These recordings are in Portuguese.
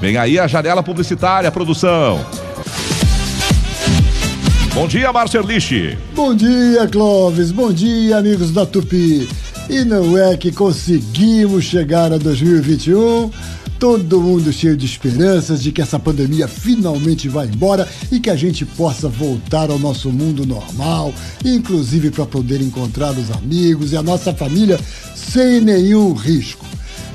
Vem aí a janela publicitária, produção. Bom dia, Marceliche. Bom dia, Clóvis. Bom dia, amigos da Tupi. E não é que conseguimos chegar a 2021 todo mundo cheio de esperanças de que essa pandemia finalmente vai embora e que a gente possa voltar ao nosso mundo normal, inclusive para poder encontrar os amigos e a nossa família sem nenhum risco.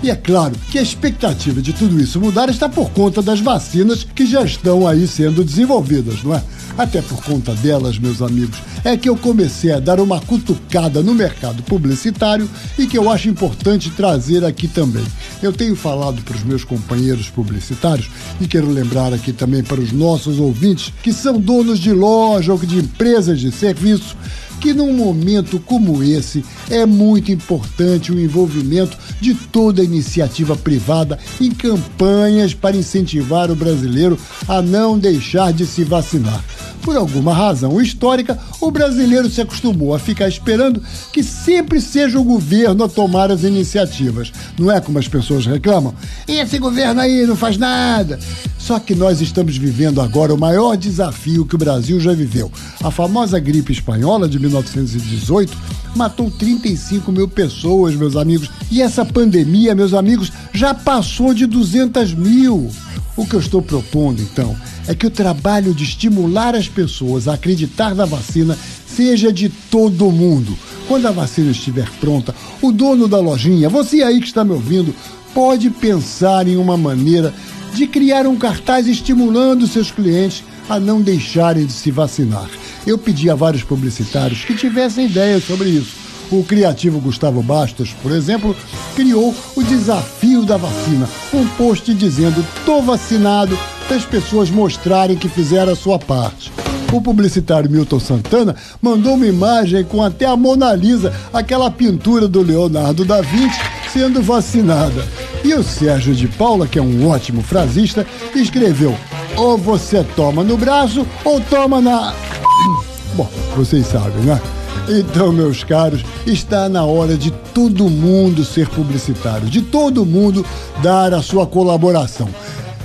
E é claro que a expectativa de tudo isso mudar está por conta das vacinas que já estão aí sendo desenvolvidas, não é? Até por conta delas, meus amigos, é que eu comecei a dar uma cutucada no mercado publicitário e que eu acho importante trazer aqui também. Eu tenho falado para os meus companheiros publicitários e quero lembrar aqui também para os nossos ouvintes que são donos de loja ou de empresas de serviço que num momento como esse é muito importante o envolvimento de toda a iniciativa privada em campanhas para incentivar o brasileiro a não deixar de se vacinar. Por alguma razão histórica, o brasileiro se acostumou a ficar esperando que sempre seja o governo a tomar as iniciativas. Não é como as pessoas reclamam? Esse governo aí não faz nada. Só que nós estamos vivendo agora o maior desafio que o Brasil já viveu. A famosa gripe espanhola de 1918 matou 35 mil pessoas, meus amigos. E essa pandemia, meus amigos, já passou de 200 mil. O que eu estou propondo, então, é que o trabalho de estimular as pessoas a acreditar na vacina seja de todo mundo. Quando a vacina estiver pronta, o dono da lojinha, você aí que está me ouvindo, pode pensar em uma maneira de criar um cartaz estimulando seus clientes a não deixarem de se vacinar. Eu pedi a vários publicitários que tivessem ideias sobre isso. O criativo Gustavo Bastos, por exemplo, criou o desafio da vacina, um post dizendo: "Tô vacinado", para as pessoas mostrarem que fizeram a sua parte. O publicitário Milton Santana mandou uma imagem com até a Mona Lisa, aquela pintura do Leonardo da Vinci, sendo vacinada. E o Sérgio de Paula, que é um ótimo frasista, escreveu: ou você toma no braço ou toma na. Bom, vocês sabem, né? Então, meus caros, está na hora de todo mundo ser publicitário, de todo mundo dar a sua colaboração.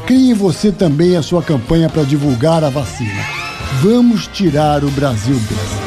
Crie você também a sua campanha para divulgar a vacina. Vamos tirar o Brasil dessa.